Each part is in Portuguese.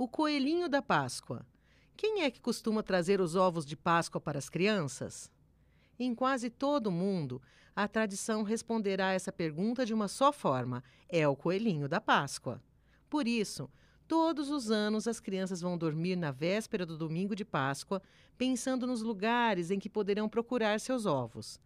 O coelhinho da Páscoa. Quem é que costuma trazer os ovos de Páscoa para as crianças? Em quase todo o mundo, a tradição responderá a essa pergunta de uma só forma: é o coelhinho da Páscoa. Por isso, todos os anos as crianças vão dormir na véspera do domingo de Páscoa, pensando nos lugares em que poderão procurar seus ovos.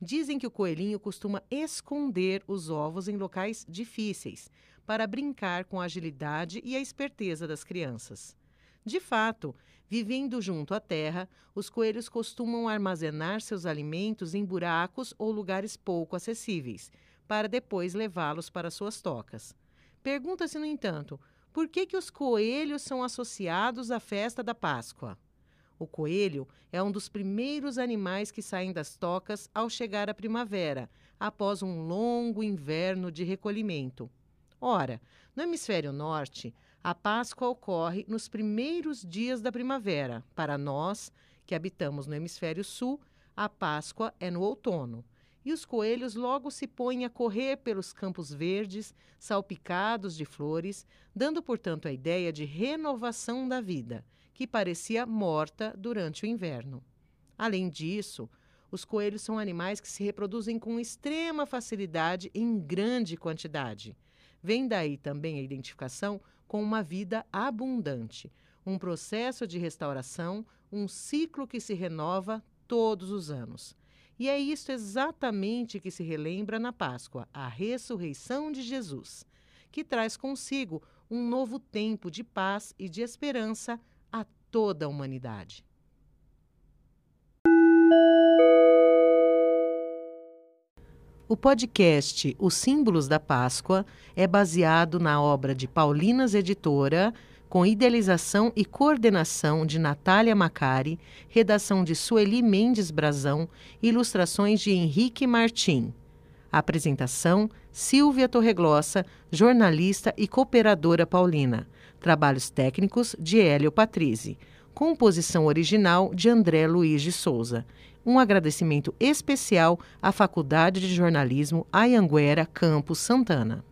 Dizem que o coelhinho costuma esconder os ovos em locais difíceis, para brincar com a agilidade e a esperteza das crianças. De fato, vivendo junto à terra, os coelhos costumam armazenar seus alimentos em buracos ou lugares pouco acessíveis, para depois levá-los para suas tocas. Pergunta-se, no entanto, por que, que os coelhos são associados à festa da Páscoa? O coelho é um dos primeiros animais que saem das tocas ao chegar a primavera, após um longo inverno de recolhimento. Ora, no hemisfério norte, a Páscoa ocorre nos primeiros dias da primavera. Para nós, que habitamos no hemisfério sul, a Páscoa é no outono. E os coelhos logo se põem a correr pelos campos verdes, salpicados de flores, dando, portanto, a ideia de renovação da vida que parecia morta durante o inverno. Além disso, os coelhos são animais que se reproduzem com extrema facilidade em grande quantidade. Vem daí também a identificação com uma vida abundante, um processo de restauração, um ciclo que se renova todos os anos. E é isto exatamente que se relembra na Páscoa, a ressurreição de Jesus, que traz consigo um novo tempo de paz e de esperança a toda a humanidade. O podcast Os Símbolos da Páscoa é baseado na obra de Paulinas Editora, com idealização e coordenação de Natália Macari, redação de Sueli Mendes Brazão, ilustrações de Henrique Martim. Apresentação: Silvia Torreglossa, jornalista e cooperadora paulina. Trabalhos técnicos de Hélio Patrizzi. Composição original de André Luiz de Souza. Um agradecimento especial à Faculdade de Jornalismo Ayanguera Campos Santana.